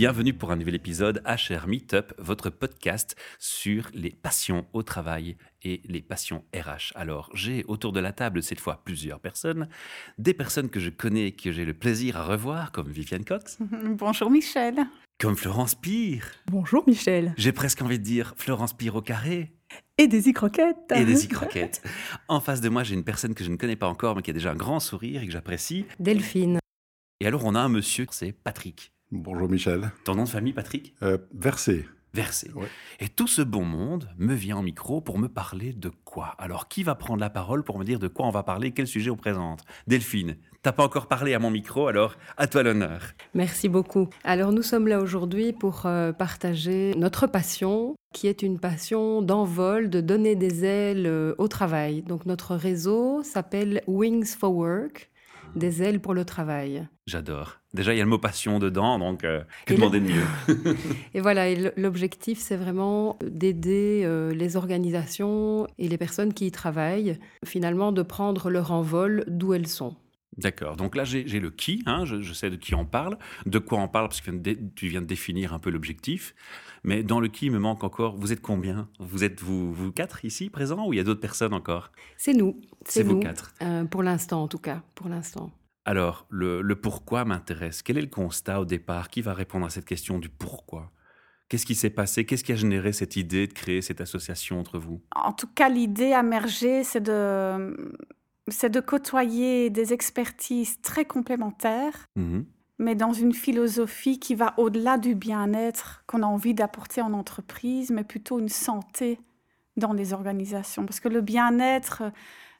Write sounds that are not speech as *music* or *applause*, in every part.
Bienvenue pour un nouvel épisode HR Meetup, votre podcast sur les passions au travail et les passions RH. Alors, j'ai autour de la table cette fois plusieurs personnes, des personnes que je connais et que j'ai le plaisir à revoir, comme Viviane Cox. *laughs* Bonjour Michel. Comme Florence Pire. Bonjour Michel. J'ai presque envie de dire Florence Pire au carré. Et des y-croquettes. Et des *laughs* y-croquettes. en face de moi, j'ai une personne que je ne connais pas encore, mais qui a déjà un grand sourire et que j'apprécie. Delphine. Et alors, on a un monsieur, c'est Patrick. Bonjour Michel. Ton nom de famille, Patrick? Euh, Versé. Versé. Et tout ce bon monde me vient en micro pour me parler de quoi? Alors, qui va prendre la parole pour me dire de quoi on va parler, quel sujet on présente? Delphine, t'as pas encore parlé à mon micro, alors à toi l'honneur. Merci beaucoup. Alors, nous sommes là aujourd'hui pour euh, partager notre passion, qui est une passion d'envol, de donner des ailes euh, au travail. Donc, notre réseau s'appelle Wings for Work des ailes pour le travail. J'adore. Déjà, il y a le mot passion dedans, donc euh, que demander de mieux *laughs* *laughs* Et voilà, l'objectif, c'est vraiment d'aider euh, les organisations et les personnes qui y travaillent, finalement, de prendre leur envol d'où elles sont. D'accord. Donc là, j'ai le qui, hein, je, sais de qui on parle, de quoi on parle, parce que tu viens de définir un peu l'objectif. Mais dans le qui, il me manque encore, vous êtes combien? Vous êtes vous, vous quatre ici présents ou il y a d'autres personnes encore? C'est nous. C'est vous quatre. Euh, pour l'instant, en tout cas. Pour l'instant. Alors, le, le pourquoi m'intéresse. Quel est le constat au départ Qui va répondre à cette question du pourquoi? Qu'est-ce qui s'est passé? Qu'est-ce qui a généré cette idée de créer cette association entre vous? En tout cas, l'idée à merger, c'est de c'est de côtoyer des expertises très complémentaires, mhm. Mais dans une philosophie qui va au-delà du bien-être qu'on a envie d'apporter en entreprise, mais plutôt une santé dans les organisations. Parce que le bien-être,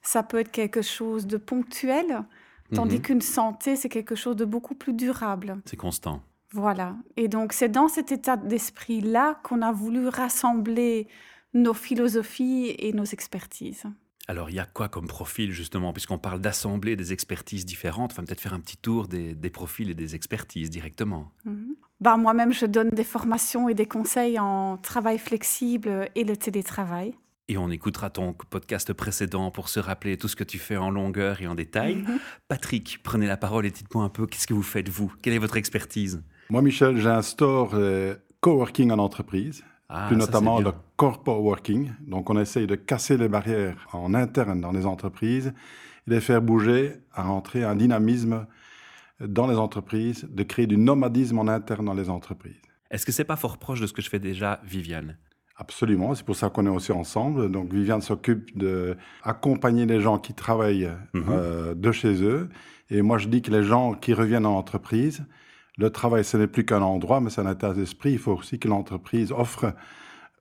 ça peut être quelque chose de ponctuel, tandis mhm. qu'une santé, c'est quelque chose de beaucoup plus durable. C'est constant. Voilà. Et donc, c'est dans cet état d'esprit-là qu'on a voulu rassembler nos philosophies et nos expertises. Alors, il y a quoi comme profil, justement, puisqu'on parle d'assembler des expertises différentes Enfin, peut-être faire un petit tour des, profils et des expertises directement. Mhm. Bah, Moi-même, je donne des formations et des conseils en travail flexible et le télétravail. Et on écoutera ton podcast précédent pour se rappeler tout ce que tu fais en longueur et en détail. Mhm. Patrick, prenez la parole et dites-moi un peu, qu'est-ce que vous faites, vous? Quelle est votre expertise? Moi, Michel, j'ai un store euh, coworking en entreprise. Ah, plus notamment le corporate working. Donc, on essaye de casser les barrières en interne dans les entreprises et de faire bouger, à rentrer un dynamisme dans les entreprises, de créer du nomadisme en interne dans les entreprises. Est-ce que c'est pas fort proche de ce que je fais déjà, Viviane? Absolument, c'est pour ça qu'on est aussi ensemble. Donc Viviane s'occupe d'accompagner les gens qui travaillent mhm. euh, de chez eux. Et moi, je dis que les gens qui reviennent en entreprise, le travail, ce n'est plus qu'un endroit, mais c'est un état d'esprit. Il faut aussi que l'entreprise offre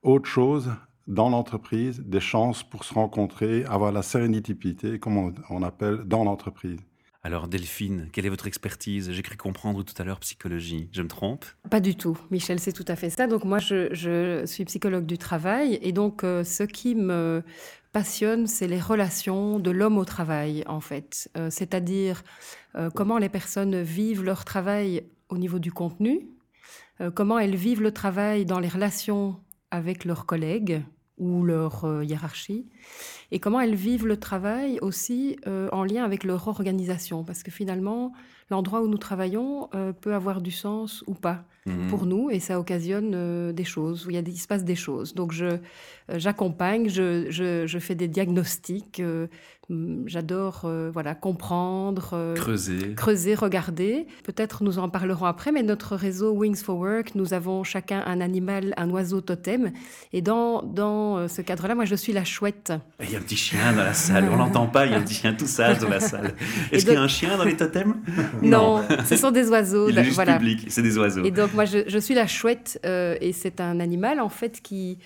autre chose dans l'entreprise, des chances pour se rencontrer, avoir la sérénité, comme on, appelle, dans l'entreprise. Alors Delphine, quelle est votre expertise? J'ai cru comprendre tout à l'heure psychologie. Je me trompe? Pas du tout, Michel, c'est tout à fait ça. Donc moi, je, suis psychologue du travail et donc euh, ce qui me passionne, c'est les relations de l'homme au travail, en fait. Euh, c'est-à-dire euh, comment les personnes vivent leur travail au niveau du contenu, euh, comment elles vivent le travail dans les relations avec leurs collègues ou leur euh, hiérarchie, et comment elles vivent le travail aussi euh, en lien avec leur organisation, parce que finalement, l'endroit où nous travaillons peut avoir du sens ou pas mhm. pour nous, et ça occasionne des choses, où il, y a il se passe des choses. Donc je, j'accompagne, je, je, je, fais des diagnostics, j'adore euh, voilà comprendre, euh, creuser, creuser, regarder. Peut-être nous en parlerons après, mais notre réseau Wings for Work, nous avons chacun un animal, un oiseau totem. Et dans, dans euh, ce cadre-là, moi, je suis la chouette. Il y a un petit chien dans la salle. On l'entend pas. Il y a un petit chien tout sage dans la salle. *laughs* Est-ce qu'il y a un chien dans les totems? *laughs* Non, ce sont des oiseaux. Il est juste public. C'est des oiseaux. Et donc moi, je, je suis la chouette, et c'est un animal en fait qui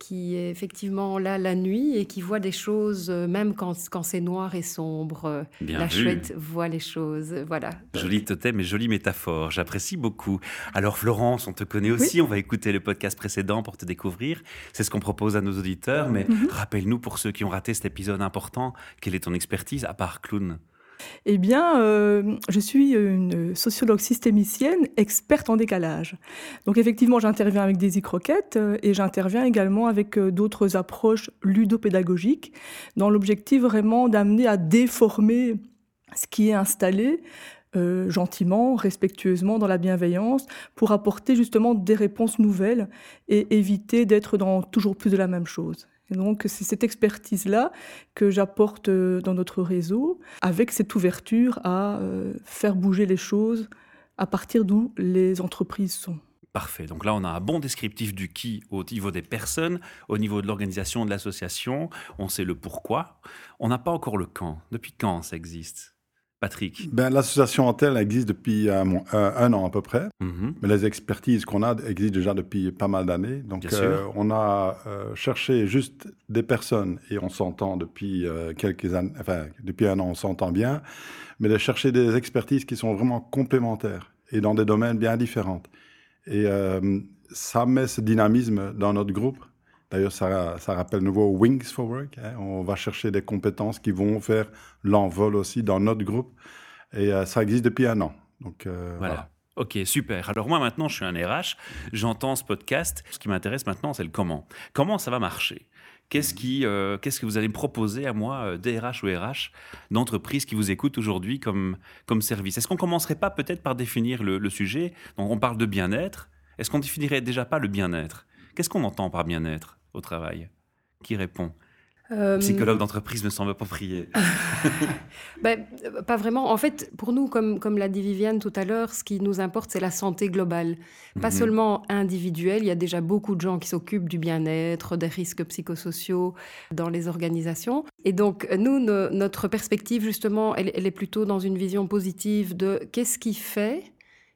qui est effectivement là la nuit et qui voit des choses, euh, même quand, quand c'est noir et sombre. Euh, la chouette voit les choses. Voilà. Joli totem et jolie métaphore. J'apprécie beaucoup. Alors, Florence, on te connaît aussi. On va écouter le podcast précédent pour te découvrir. C'est ce qu'on propose à nos auditeurs. Mais mhm. rappelle-nous, pour ceux qui ont raté cet épisode important, quelle est ton expertise à part clown? Eh bien, euh, je suis une sociologue systémicienne experte en décalage. Donc effectivement, j'interviens avec des e-croquettes euh, et j'interviens également avec euh, d'autres approches ludopédagogiques dans l'objectif vraiment d'amener à déformer ce qui est installé gentiment, respectueusement, dans la bienveillance, pour apporter justement des réponses nouvelles et éviter d'être dans toujours plus de la même chose. Donc, c'est cette expertise-là que j'apporte euh, dans notre réseau, avec cette ouverture à euh, faire bouger les choses à partir d'où les entreprises sont. Parfait. Donc là, on a un bon descriptif du qui au niveau des personnes, au niveau de l'organisation de l'association. On sait le pourquoi. On n'a pas encore le quand. Depuis quand ça existe? Patrick ben, L'association en telle existe depuis euh, un an à peu près, mhm. mais les expertises qu'on a existent déjà depuis pas mal d'années. Donc euh, on a euh, cherché juste des personnes et on s'entend depuis quelques années, enfin depuis un an on s'entend bien, mais de chercher des expertises qui sont vraiment complémentaires et dans des domaines bien différents. Et ça met ce dynamisme dans notre groupe D'ailleurs, ça, ça, rappelle nouveau Wings for Work. Hein. On va chercher des compétences qui vont faire l'envol aussi dans notre groupe. Et euh, ça existe depuis un an. Donc, euh, voilà. Ok, super. Alors moi maintenant, je suis un RH, j'entends ce podcast. Ce qui m'intéresse maintenant, c'est le comment. Comment ça va marcher? Qu'est-ce qui, euh, qu'est-ce que vous allez me proposer à moi, DRH ou RH, d'entreprise qui vous écoute aujourd'hui comme, comme service? Est-ce qu'on commencerait pas peut-être par définir le, le sujet? Donc on parle de bien-être. Est-ce qu'on définirait déjà pas le bien-être? Qu'est-ce qu'on entend par bien-être? Au travail Qui répond? Euh, Psychologue d'entreprise me semble pas prier. *laughs* ben, pas vraiment. En fait, pour nous, comme, comme l'a dit Viviane tout à l'heure, ce qui nous importe, c'est la santé globale. Pas mhm. seulement individuelle, il y a déjà beaucoup de gens qui s'occupent du bien-être, des risques psychosociaux dans les organisations. Et donc, nous, notre perspective, justement, elle, elle est plutôt dans une vision positive de qu'est-ce qui fait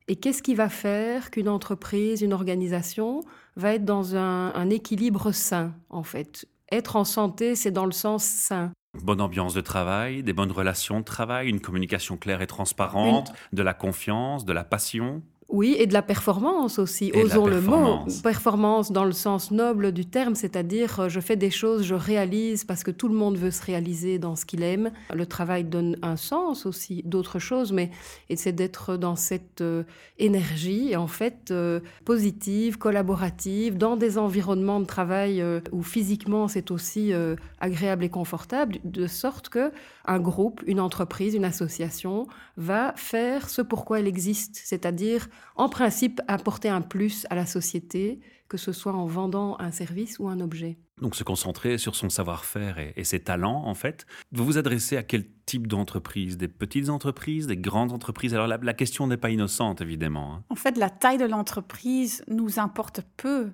et qu'est-ce qui va faire qu'une entreprise, une organisation va être dans un, équilibre sain, en fait? Être en santé, c'est dans le sens sain. Bonne ambiance de travail, des bonnes relations de travail, une communication claire et transparente, de la confiance, de la passion. Oui, et de la performance aussi, osons le mot. Performance dans le sens noble du terme, c'est-à-dire euh, je fais des choses, je réalise parce que tout le monde veut se réaliser dans ce qu'il aime. Le travail donne un sens aussi, d'autres choses, mais c'est d'être dans cette euh, énergie, en fait, euh, positive, collaborative, dans des environnements de travail où physiquement c'est aussi agréable et confortable, de sorte que un groupe, une entreprise, une association va faire ce pourquoi elle existe, c'est-à-dire en principe apporter un plus à la société, que ce soit en vendant un service ou un objet. Donc se concentrer sur son savoir-faire et, ses talents, en fait. Vous vous adressez à quel type d'entreprise? Des petites entreprises, des grandes entreprises? Alors la, question n'est pas innocente, évidemment. Hein. En fait, la taille de l'entreprise nous importe peu.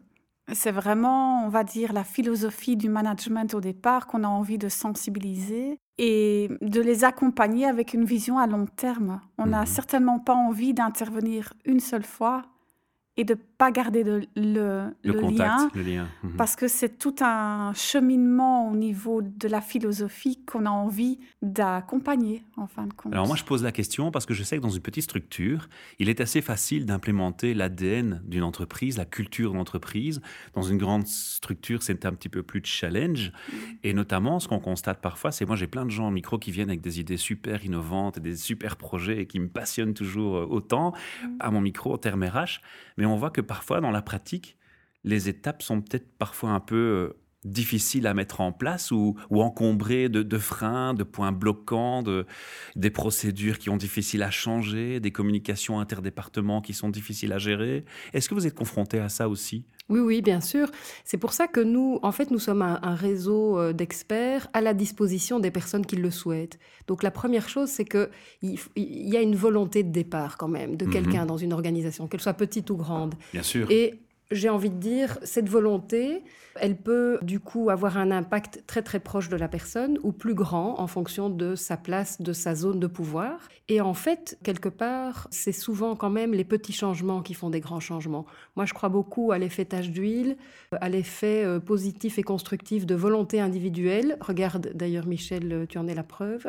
C'est vraiment, on va dire, la philosophie du management au départ qu'on a envie de sensibiliser et de les accompagner avec une vision à long terme. On n'a mhm. certainement pas envie d'intervenir une seule fois et de pas garder le, le, lien, mhm. parce que c'est tout un cheminement au niveau de la philosophie qu'on a envie d'accompagner en fin de compte. Alors moi je pose la question parce que je sais que dans une petite structure, il est assez facile d'implémenter l'ADN d'une entreprise, la culture d'entreprise. Dans une grande structure, c'est un petit peu plus de challenge. Mm. Et notamment, ce qu'on constate parfois, c'est moi j'ai plein de gens en micro qui viennent avec des idées super innovantes et des super projets et qui me passionnent toujours euh, autant mm. à mon micro en termes RH. Mais on voit que parfois, dans la pratique, les étapes sont peut-être parfois un peu euh, difficiles à mettre en place ou, encombrées de, freins, de points bloquants, de, des procédures qui sont difficiles à changer, des communications interdépartements qui sont difficiles à gérer. Est-ce que vous êtes confronté à ça aussi? Oui, oui, bien sûr. C'est pour ça que nous, en fait, nous sommes un, réseau euh, d'experts à la disposition des personnes qui le souhaitent. Donc la première chose, c'est qu'il y a une volonté de départ quand même de mhm. quelqu'un dans une organisation, qu'elle soit petite ou grande. Bien sûr. Et j'ai envie de dire, cette volonté, elle peut du coup avoir un impact très très proche de la personne ou plus grand en fonction de sa place, de sa zone de pouvoir. Et en fait, quelque part, c'est souvent quand même les petits changements qui font des grands changements. Moi, je crois beaucoup à l'effet tache d'huile, à l'effet euh, positif et constructif de volonté individuelle. Regarde d'ailleurs, Michel, tu en es la preuve.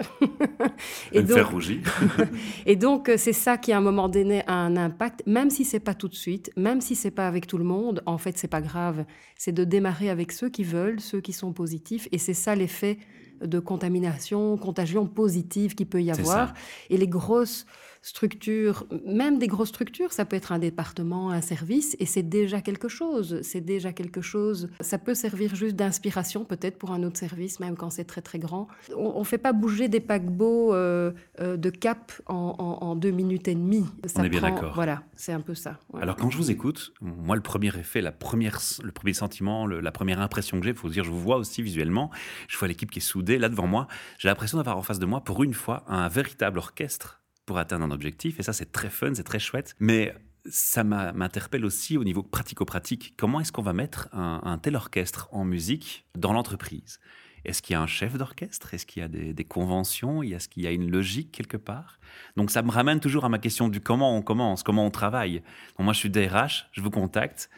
*laughs* et, donc, rougir. *laughs* et donc, euh, c'est ça qui à un moment donné a un impact, même si c'est pas tout de suite, même si c'est pas avec tout le monde. En fait, c'est pas grave. C'est de démarrer avec ceux qui veulent, ceux qui sont positifs. Et c'est ça l'effet de contamination, contagion positive qui peut y avoir. Et les grosses structures, même des grosses structures, ça peut être un département, un service, et c'est déjà quelque chose. C'est déjà quelque chose. Ça peut servir juste d'inspiration peut-être pour un autre service, même quand c'est très très grand. On ne fait pas bouger des paquebots euh, euh, de cap en, deux minutes et demie. on est bien d'accord. Voilà, c'est un peu ça. Alors quand je vous écoute, moi le premier effet, la première, le premier sentiment, la première impression que j'ai, il faut dire, je vous vois aussi visuellement, je vois l'équipe qui est soudée là devant moi, j'ai l'impression d'avoir en face de moi, pour une fois, un véritable orchestre pour atteindre un objectif. Et ça, c'est très fun, c'est très chouette. Mais ça m'interpelle aussi au niveau pratico-pratique. Comment est-ce qu'on va mettre un, tel orchestre en musique dans l'entreprise? Est-ce qu'il y a un chef d'orchestre? Est-ce qu'il y a des, conventions? Est-ce qu'il y a une logique quelque part? Donc ça me ramène toujours à ma question du comment on commence, comment on travaille. moi, je suis DRH, je vous contacte.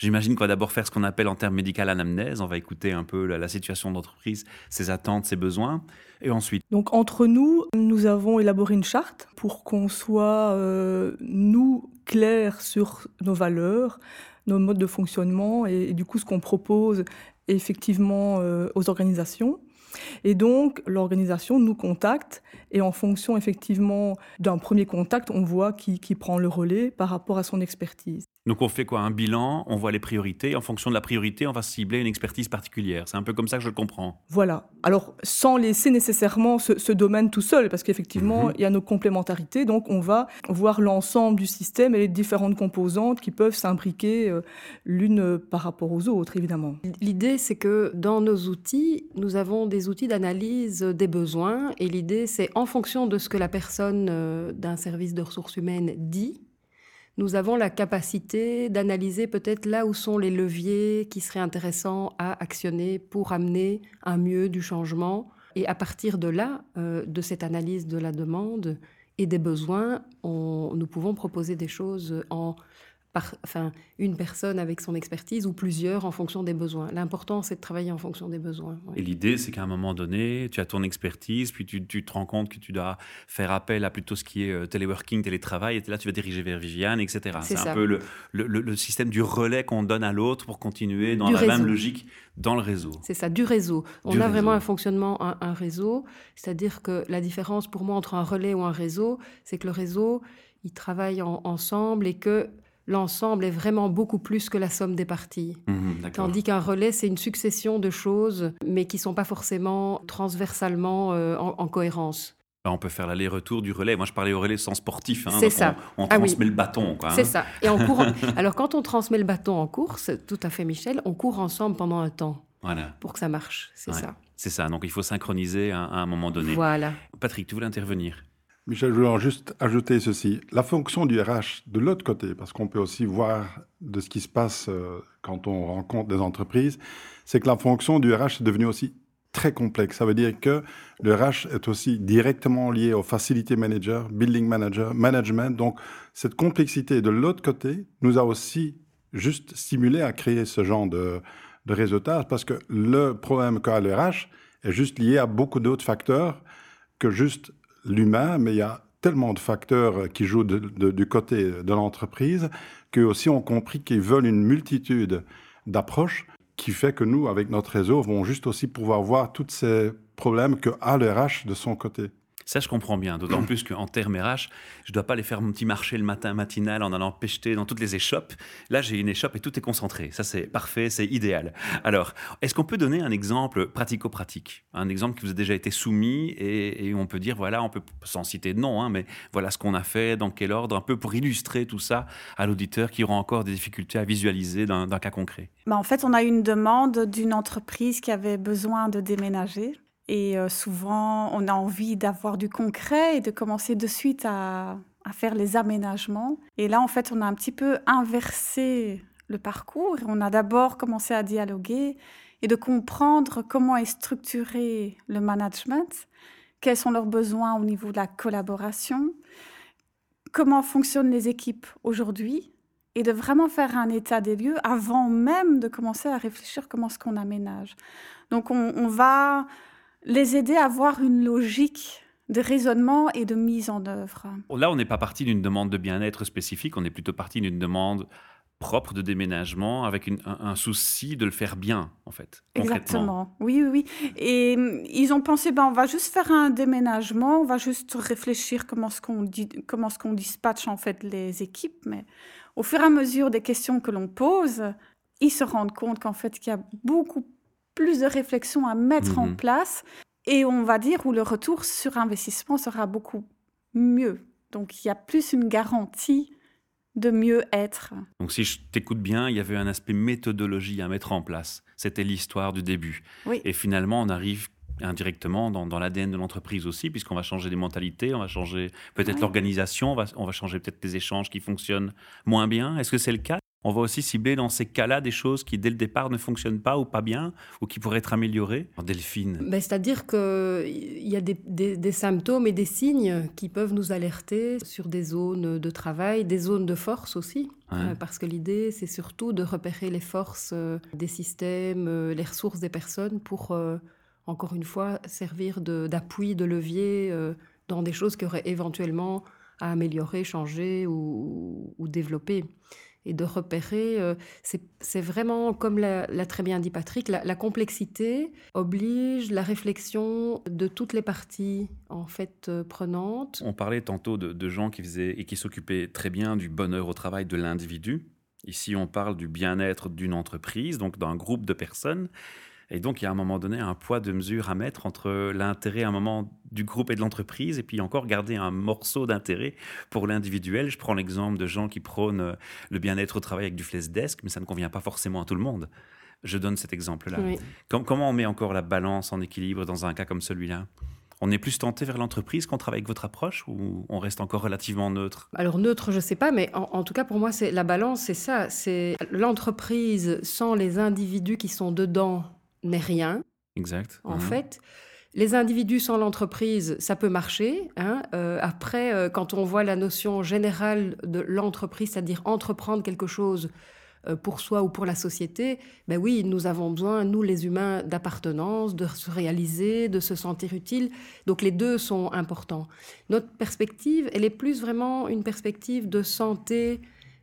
J'imagine qu'on va d'abord faire ce qu'on appelle en termes médical anamnèse. On va écouter un peu la, situation d'entreprise, ses attentes, ses besoins. Et ensuite Donc, entre nous, nous avons élaboré une charte pour qu'on soit, euh, nous, clairs sur nos valeurs, nos modes de fonctionnement et, du coup, ce qu'on propose effectivement euh, aux organisations. Et donc, l'organisation nous contacte et en fonction effectivement d'un premier contact, on voit qui, qui prend le relais par rapport à son expertise. Donc on fait quoi? Un bilan, on voit les priorités. En fonction de la priorité, on va cibler une expertise particulière. C'est un peu comme ça que je le comprends. Voilà. Alors sans laisser nécessairement ce, domaine tout seul, parce qu'effectivement, mhm. il y a nos complémentarités. Donc on va voir l'ensemble du système et les différentes composantes qui peuvent s'imbriquer euh, l'une par rapport aux autres, évidemment. L'idée, c'est que dans nos outils, nous avons des outils d'analyse des besoins. Et l'idée, c'est en fonction de ce que la personne euh, d'un service de ressources humaines dit, nous avons la capacité d'analyser peut-être là où sont les leviers qui seraient intéressants à actionner pour amener un mieux du changement. Et à partir de là, euh, de cette analyse de la demande et des besoins, nous pouvons proposer des choses en par, enfin, une personne avec son expertise ou plusieurs en fonction des besoins. L'important, c'est de travailler en fonction des besoins. Et l'idée, c'est qu'à un moment donné, tu as ton expertise, puis tu, te rends compte que tu dois faire appel à plutôt ce qui est euh, téléworking, télétravail, et là, tu vas diriger vers Viviane, etc. C'est un peu le, le, système du relais qu'on donne à l'autre pour continuer dans la même logique dans le réseau. C'est ça, du réseau. On a vraiment un fonctionnement, un, réseau, c'est-à-dire que la différence pour moi entre un relais ou un réseau, c'est que le réseau, il travaille ensemble et que l'ensemble est vraiment beaucoup plus que la somme des parties. Mhm, Tandis qu'un relais, c'est une succession de choses, mais qui ne sont pas forcément transversalement euh, en, cohérence. on peut faire l'aller-retour du relais. Moi, je parlais au relais sans sportif. Hein, c'est ça. On, ah transmet le bâton. Hein. C'est ça. Et en courant... *laughs* Alors, quand on transmet le bâton en course, tout à fait, Michel, on court ensemble pendant un temps. Voilà. Pour que ça marche. C'est ça. C'est ça. Donc, il faut synchroniser à, à, un moment donné. Voilà. Patrick, tu voulais intervenir Michel, je voulais juste ajouter ceci. La fonction du RH de l'autre côté, parce qu'on peut aussi voir de ce qui se passe euh, quand on rencontre des entreprises, c'est que la fonction du RH est devenue aussi très complexe. Ça veut dire que le RH est aussi directement lié au facility manager, building manager, management. Donc, cette complexité de l'autre côté nous a aussi juste stimulé à créer ce genre de, de parce que le problème qu'a le RH est juste lié à beaucoup d'autres facteurs que juste l'humain, mais il y a tellement de facteurs qui jouent du côté de l'entreprise qu'eux aussi ont compris qu'ils veulent une multitude d'approches qui fait que nous, avec notre réseau, vont juste aussi pouvoir voir tous ces problèmes que a le RH de son côté. Ça, je comprends bien. D'autant *clears throat* plus qu'en termes RH, je ne dois pas aller faire mon petit marché le matin matinal en allant pêcher dans toutes les échoppes. Là, j'ai une échoppe et tout est concentré. Ça, c'est parfait, c'est idéal. Alors, est-ce qu'on peut donner un exemple pratico-pratique? Un exemple qui vous a déjà été soumis et, on peut dire, voilà, on peut, sans citer de nom, hein, mais voilà ce qu'on a fait, dans quel ordre, un peu pour illustrer tout ça à l'auditeur qui aura encore des difficultés à visualiser d'un cas concret? Bah, en fait, on a eu une demande d'une entreprise qui avait besoin de déménager. Et euh, souvent, on a envie d'avoir du concret et de commencer de suite à, faire les aménagements. Et là, en fait, on a un petit peu inversé le parcours. On a d'abord commencé à dialoguer et de comprendre comment est structuré le management, quels sont leurs besoins au niveau de la collaboration, comment fonctionnent les équipes aujourd'hui et de vraiment faire un état des lieux avant même de commencer à réfléchir comment est-ce qu'on aménage. Donc on, on va les aider à avoir une logique de raisonnement et de mise en œuvre. Là, on n'est pas parti d'une demande de bien-être spécifique, on est plutôt parti d'une demande propre de déménagement avec un, souci de le faire bien, en fait. Exactement. Oui, oui, oui. Et hum, ils ont pensé, ben, on va juste faire un déménagement, on va juste réfléchir comment ce qu'on dit, comment ce qu'on dispatche en fait les équipes. Mais au fur et à mesure des questions que l'on pose, ils se rendent compte qu'en fait, qu'il y a beaucoup plus de réflexions à mettre en mhm. place et on va dire où le retour sur investissement sera beaucoup mieux. Donc, il y a plus une garantie de mieux être. Donc si je t'écoute bien, il y avait un aspect méthodologie à mettre en place. C'était l'histoire du début. Et finalement, on arrive indirectement dans, l'ADN de l'entreprise aussi, puisqu'on va changer les mentalités, on va changer peut-être l'organisation, on va, on va changer peut-être les échanges qui fonctionnent moins bien. Est-ce que c'est le cas? On va aussi cibler dans ces cas-là des choses qui, dès le départ, ne fonctionnent pas ou pas bien, ou qui pourraient être améliorées. En Delphine ben, C'est-à-dire qu'il y a des, symptômes et des signes qui peuvent nous alerter sur des zones de travail, des zones de force aussi. Euh, parce que l'idée, c'est surtout de repérer les forces euh, des systèmes, euh, les ressources des personnes pour, encore une fois, servir d'appui, de, levier dans des choses qui auraient éventuellement à améliorer, changer ou développer et de repérer. Euh, c'est vraiment, comme l'a très bien dit Patrick, la, complexité oblige la réflexion de toutes les parties en fait euh, prenantes. On parlait tantôt de, de gens qui faisaient et qui s'occupaient très bien du bonheur au travail de l'individu. Ici, on parle du bien-être d'une entreprise, donc d'un groupe de personnes. Et donc, il y a à un moment donné un poids de mesure à mettre entre l'intérêt à un moment du groupe et de l'entreprise, et puis encore garder un morceau d'intérêt pour l'individuel. Je prends l'exemple de gens qui prônent euh, le bien-être au travail avec du flash desk, mais ça ne convient pas forcément à tout le monde. Je donne cet exemple-là. comment on met encore la balance en équilibre dans un cas comme celui-là? On est plus tenté vers l'entreprise qu'on travaille avec votre approche ou on reste encore relativement neutre? Alors neutre, je ne sais pas, mais en, tout cas pour moi, c'est la balance, c'est ça. C'est l'entreprise sans les individus qui sont dedans n'est rien. Exact. En mhm. fait, les individus sans l'entreprise, ça peut marcher. Hein. Euh, après, euh, quand on voit la notion générale de l'entreprise, c'est-à-dire entreprendre quelque chose euh, pour soi ou pour la société, ben oui, nous avons besoin, nous les humains, d'appartenance, de se réaliser, de se sentir utile. Donc les deux sont importants. Notre perspective, elle est plus vraiment une perspective de santé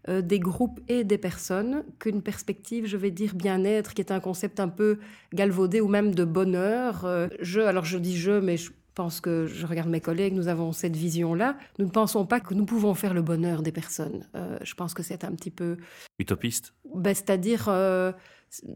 euh, des groupes et des personnes qu'une perspective, je vais dire, bien-être, qui est un concept un peu galvaudé ou même de bonheur. Euh, je, alors je dis je, mais je pense que je regarde mes collègues, nous avons cette vision-là. Nous ne pensons pas que nous pouvons faire le bonheur des personnes. Euh, je pense que c'est un petit peu... Utopiste? Ben, C'est-à-dire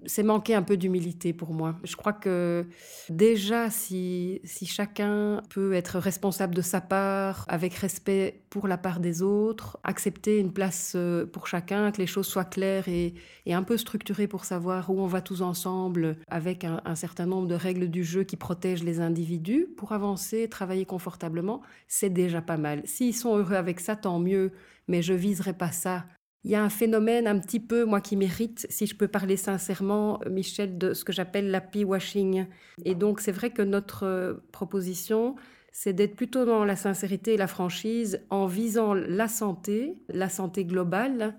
c'est manquer un peu d'humilité pour moi. Je crois que déjà, si, si chacun peut être responsable de sa part, avec respect pour la part des autres, accepter une place euh, pour chacun, que les choses soient claires et, un peu structurées pour savoir où on va tous ensemble, avec un, un, certain nombre de règles du jeu qui protègent les individus, pour avancer, travailler confortablement, c'est déjà pas mal. S'ils sont heureux avec ça, tant mieux, mais je viserai pas ça il y a un phénomène un petit peu, moi, qui mérite, si je peux parler sincèrement, Michel, de ce que j'appelle l'happy washing. Et donc, c'est vrai que notre euh, proposition, c'est d'être plutôt dans la sincérité et la franchise en visant la santé, la santé globale,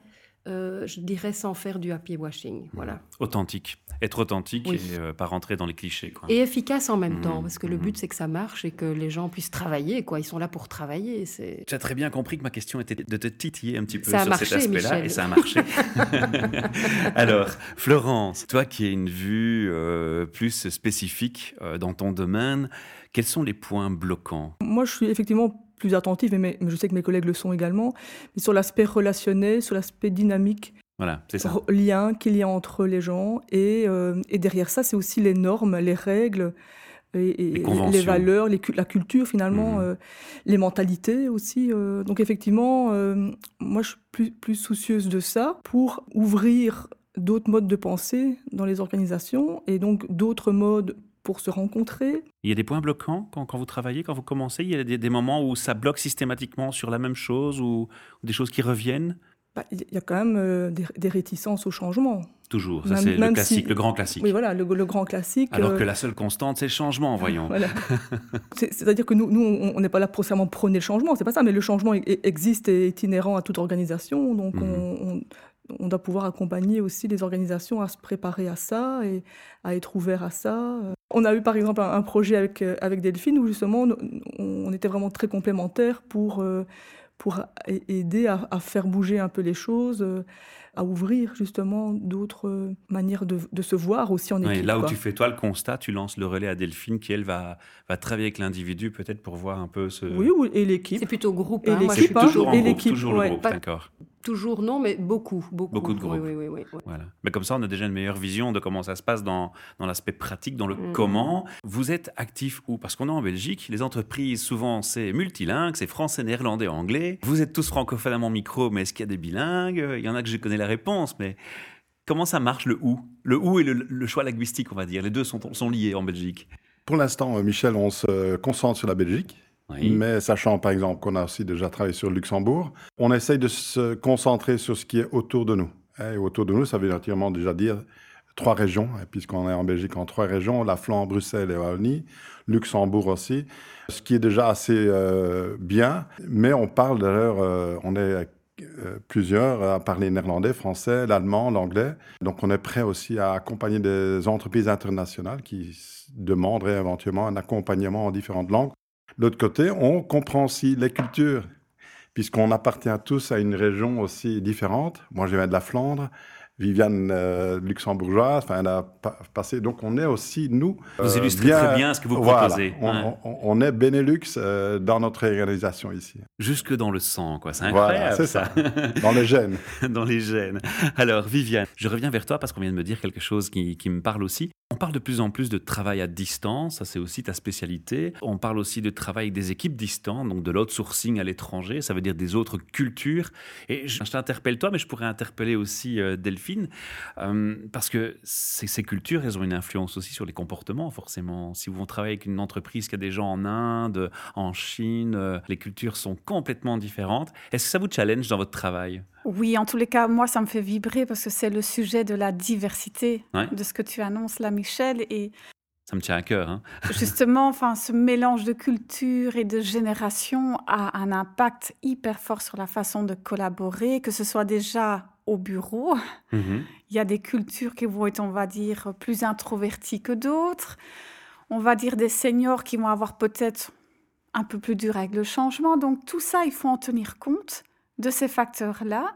euh, je dirais sans faire du happy washing. Voilà. Authentique. Être authentique et euh, pas rentrer dans les clichés. Et efficace en même mmh. temps, parce que le mmh. but c'est que ça marche et que les gens puissent travailler. Quoi. Ils sont là pour travailler. Tu as très bien compris que ma question était de te titiller un petit peu sur cet aspect-là et ça a marché. *laughs* *laughs* Alors, Florence, toi qui as une vue euh, plus spécifique dans ton domaine, quels sont les points bloquants? Moi, je suis effectivement plus attentive, mais, je sais que mes collègues le sont également, mais sur l'aspect relationnel, sur l'aspect dynamique. Voilà, c'est ça. Lien qu'il y a entre les gens. Et, euh, et derrière ça, c'est aussi les normes, les règles, et, les, valeurs, les, la culture finalement, mmh. euh, les mentalités aussi. Euh. donc effectivement, moi je suis plus, plus soucieuse de ça pour ouvrir d'autres modes de pensée dans les organisations et donc d'autres modes pour se rencontrer. Il y a des points bloquants quand, quand vous travaillez, quand vous commencez? Il y a des, moments où ça bloque systématiquement sur la même chose ou, des choses qui reviennent? Bah, Il y a quand même euh, des, réticences au changement. Toujours, ça c'est le classique, le grand classique. Oui, voilà, le, grand classique. Alors euh, que la seule constante, c'est le changement, voyons. Voilà. *laughs* C'est-à-dire que nous, nous on n'est pas là pour seulement prôner le changement, c'est pas ça, mais le changement existe et est inhérent à toute organisation, donc mhm. on, on doit pouvoir accompagner aussi les organisations à se préparer à ça et à être ouvert à ça. On a eu par exemple un, projet avec, euh, avec Delphine où justement on, était vraiment très complémentaires pour, euh, pour aider à, faire bouger un peu les choses, euh, à ouvrir justement d'autres manières de, se voir aussi en équipe. là où tu fais toi le constat, tu lances le relais à Delphine qui elle va, va travailler avec l'individu peut-être pour voir un peu ce... Oui, et l'équipe. C'est plutôt groupe. Et hein. l'équipe, toujours groupe, toujours le groupe, d'accord. Toujours non, mais beaucoup, beaucoup. Beaucoup de groupes. Oui, oui, oui, voilà. Mais comme ça, on a déjà une meilleure vision de comment ça se passe dans, dans l'aspect pratique, dans le mm. comment. Vous êtes actif où? Parce qu'on est en Belgique, les entreprises, souvent, c'est multilingue, c'est français, néerlandais, anglais. Vous êtes tous francophones à mon micro, mais est-ce qu'il y a des bilingues? Il y en a que je connais la réponse, mais comment ça marche le où? Le où et le, choix linguistique, on va dire. Les deux sont, sont liés en Belgique. Pour l'instant, euh, Michel, on se concentre sur la Belgique. Mais sachant par exemple qu'on a aussi déjà travaillé sur Luxembourg, on essaye de se concentrer sur ce qui est autour de nous. Et autour de nous, ça veut naturellement déjà dire trois régions, puisqu'on est en Belgique en trois régions, la Flandre, Bruxelles et Wallonie, Luxembourg aussi, ce qui est déjà assez euh, bien. Mais on parle d'ailleurs, euh, on est euh, plusieurs à parler néerlandais, français, l'allemand, l'anglais. Donc on est prêt aussi à accompagner des entreprises internationales qui demanderaient éventuellement un accompagnement en différentes langues L'autre côté, on comprend aussi les cultures, puisqu'on appartient tous à une région aussi différente. Moi, je viens de la Flandre. Viviane euh, luxembourgeoise, enfin, elle a passé. Donc, on est aussi, nous. Vous illustrez très bien ce que vous proposez. on, est Benelux euh, dans notre organisation ici. Jusque dans le sang, quoi. C'est incroyable. Voilà, c'est ça. dans les gènes. *laughs* dans les gènes. Alors, Viviane, je reviens vers toi parce qu'on vient de me dire quelque chose qui, qui me parle aussi. On parle de plus en plus de travail à distance, ça c'est aussi ta spécialité. On parle aussi de travail des équipes distantes, donc de l'outsourcing à l'étranger, ça veut dire des autres cultures. Et je, t'interpelle toi, mais je pourrais interpeller aussi euh, Delphine, euh, parce que ces, ces, cultures, elles ont une influence aussi sur les comportements, forcément. Si vous travaillez avec une entreprise qui a des gens en Inde, en Chine, euh, les cultures sont complètement différentes. Est-ce que ça vous challenge dans votre travail? Oui, en tous les cas, moi, ça me fait vibrer parce que c'est le sujet de la diversité de ce que tu annonces là, Michel. Et ça me tient à cœur. Hein. *laughs* justement, enfin, ce mélange de culture et de génération a un impact hyper fort sur la façon de collaborer, que ce soit déjà au bureau. Mm-hmm. Il y a des cultures qui vont être, on va dire, plus introverties que d'autres. On va dire des seniors qui vont avoir peut-être un peu plus dur avec le changement. Donc tout ça, il faut en tenir compte de ces facteurs-là.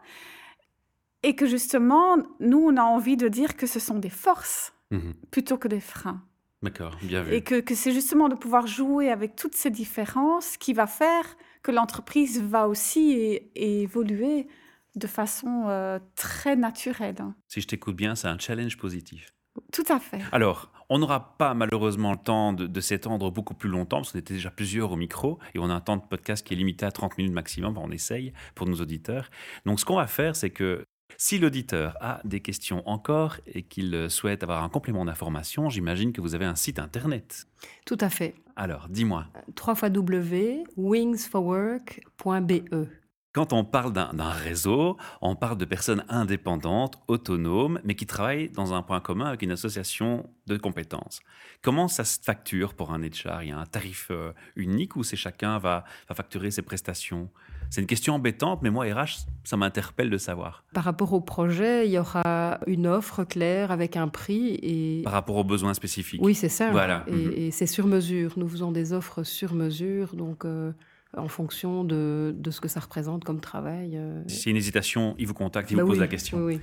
Et que justement, nous, on a envie de dire que ce sont des forces mhm. plutôt que des freins. D'accord, bien vu. Et que, que c'est justement de pouvoir jouer avec toutes ces différences qui va faire que l'entreprise va aussi évoluer de façon euh, très naturelle. Si je t'écoute bien, c'est un challenge positif. Tout à fait. Alors, on n'aura pas malheureusement le temps de, s'étendre beaucoup plus longtemps, parce qu'on était déjà plusieurs au micro, et on a un temps de podcast qui est limité à 30 minutes maximum, on essaye pour nos auditeurs. Donc ce qu'on va faire, c'est que si l'auditeur a des questions encore et qu'il souhaite avoir un complément d'information, j'imagine que vous avez un site internet. Tout à fait. Alors, dis-moi. www.wingsforwork.be quand on parle d'un réseau, on parle de personnes indépendantes, autonomes, mais qui travaillent dans un point commun avec une association de compétences. Comment ça se facture pour un HR Il y a un tarif euh, unique ou c'est chacun va, facturer ses prestations? C'est une question embêtante, mais moi, RH, ça m'interpelle de savoir. Par rapport au projet, il y aura une offre claire avec un prix et... Par rapport aux besoins spécifiques. Oui, c'est ça. Voilà. Et, mhm. c'est sur mesure. Nous faisons des offres sur mesure, donc... Euh, en fonction de, ce que ça représente comme travail. Euh. Si c'est une hésitation, il vous contacte, il vous bah pose la question. Oui,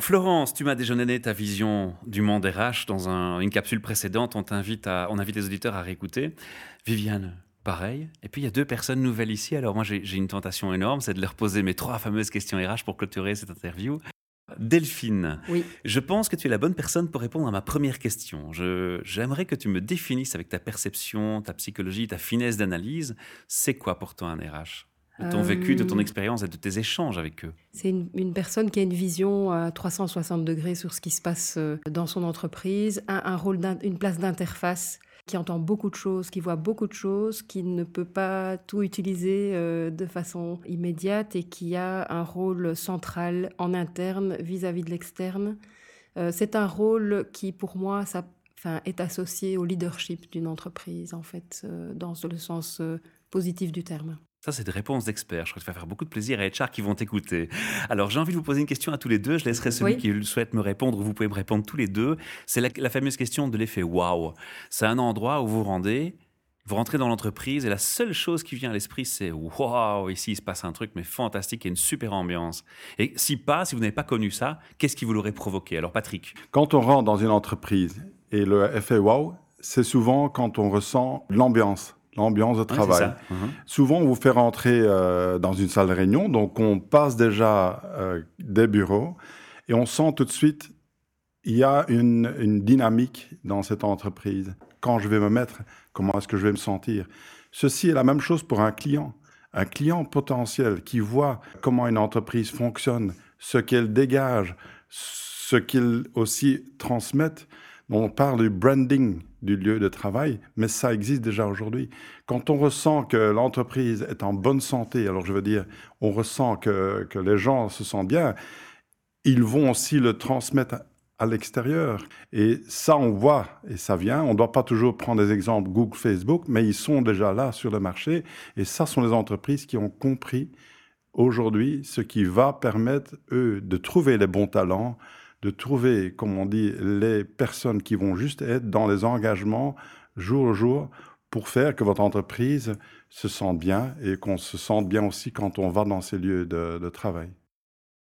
Florence, tu m'as déjà donné ta vision du monde RH dans une capsule précédente. On t'invite à, on invite les auditeurs à réécouter. Viviane, pareil. Et puis il y a deux personnes nouvelles ici. Alors moi j'ai une tentation énorme, c'est de leur poser mes trois fameuses questions RH pour clôturer cette interview. Delphine, oui. je pense que tu es la bonne personne pour répondre à ma première question. J'aimerais que tu me définisses avec ta perception, ta psychologie, ta finesse d'analyse, c'est quoi pour toi un RH de ton vécu, de ton euh, expérience et de tes échanges avec eux C'est une, personne qui a une vision à 360 degrés sur ce qui se passe euh, dans son entreprise, un, un rôle, une place d'interface qui entend beaucoup de choses, qui voit beaucoup de choses, qui ne peut pas tout utiliser euh, de façon immédiate et qui a un rôle central en interne vis-à-vis de l'externe. Euh, c'est un rôle qui, pour moi, est associé au leadership d'une entreprise, en fait, euh, dans le sens positif du terme. Ça, c'est des réponses d'experts. Je crois que ça va faire beaucoup de plaisir à HR qui vont t'écouter. Alors, j'ai envie de vous poser une question à tous les deux. Je laisserai celui qui souhaite me répondre. Vous pouvez me répondre tous les deux. C'est la, fameuse question de l'effet waouh. C'est un endroit où vous vous rendez, Vous rentrez dans l'entreprise et la seule chose qui vient à l'esprit, c'est waouh, ici il se passe un truc, mais fantastique et une super ambiance. Et si pas, si vous n'avez pas connu ça, qu'est-ce qui vous l'aurait provoqué? Alors, Patrick Quand on rentre dans une entreprise et le effet waouh, c'est souvent quand on ressent l'ambiance l'ambiance de travail. Mhm. Souvent, on vous fait rentrer euh, dans une salle de réunion, donc on passe déjà euh, des bureaux et on sent tout de suite il y a une, une, dynamique dans cette entreprise. Quand je vais me mettre, comment est-ce que je vais me sentir? Ceci est la même chose pour un client. Un client potentiel qui voit comment une entreprise fonctionne, ce qu'elle dégage, ce qu'il aussi transmette. On parle du branding du lieu de travail, mais ça existe déjà aujourd'hui. Quand on ressent que l'entreprise est en bonne santé, alors je veux dire, on ressent que, que les gens se sentent bien, ils vont aussi le transmettre à l'extérieur. Et ça, on voit, et ça vient. On ne doit pas toujours prendre des exemples Google, Facebook, mais ils sont déjà là sur le marché. Et ça sont les entreprises qui ont compris aujourd'hui ce qui va permettre, eux, de trouver les bons talents, de trouver, comme on dit, les personnes qui vont juste être dans les engagements jour au jour pour faire que votre entreprise se sente bien et qu'on se sente bien aussi quand on va dans ces lieux de, de travail.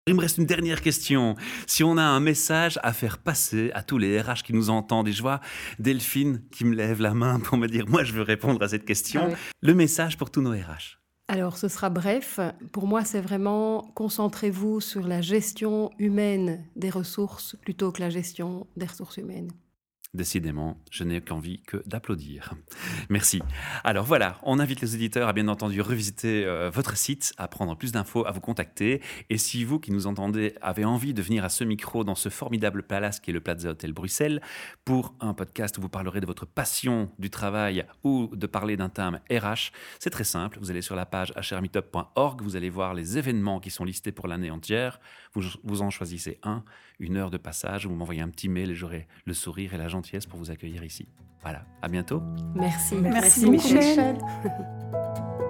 Il me reste une dernière question. Si on a un message à faire passer à tous les RH qui nous entendent, et je vois Delphine qui me lève la main pour me dire, moi je veux répondre à cette question, ah le message pour tous nos RH. Alors ce sera bref. Pour moi, c'est vraiment concentrez-vous sur la gestion humaine des ressources plutôt que la gestion des ressources humaines. Décidément, je n'ai qu'envie que d'applaudir. Merci. Alors voilà, on invite les auditeurs à bien entendu revisiter euh, votre site, à prendre plus d'infos, à vous contacter. Et si vous qui nous entendez avez envie de venir à ce micro dans ce formidable palace qui est le Plaza Hotel Bruxelles pour un podcast où vous parlerez de votre passion du travail ou de parler d'un thème RH, c'est très simple. Vous allez sur la page hrmeetup.org, vous allez voir les événements qui sont listés pour l'année entière. Vous, vous en choisissez un, une heure de passage, vous m'envoyez un petit mail et j'aurai le sourire et la gentillesse pour vous accueillir ici. Voilà, à bientôt. Merci. Merci, Michel. *laughs*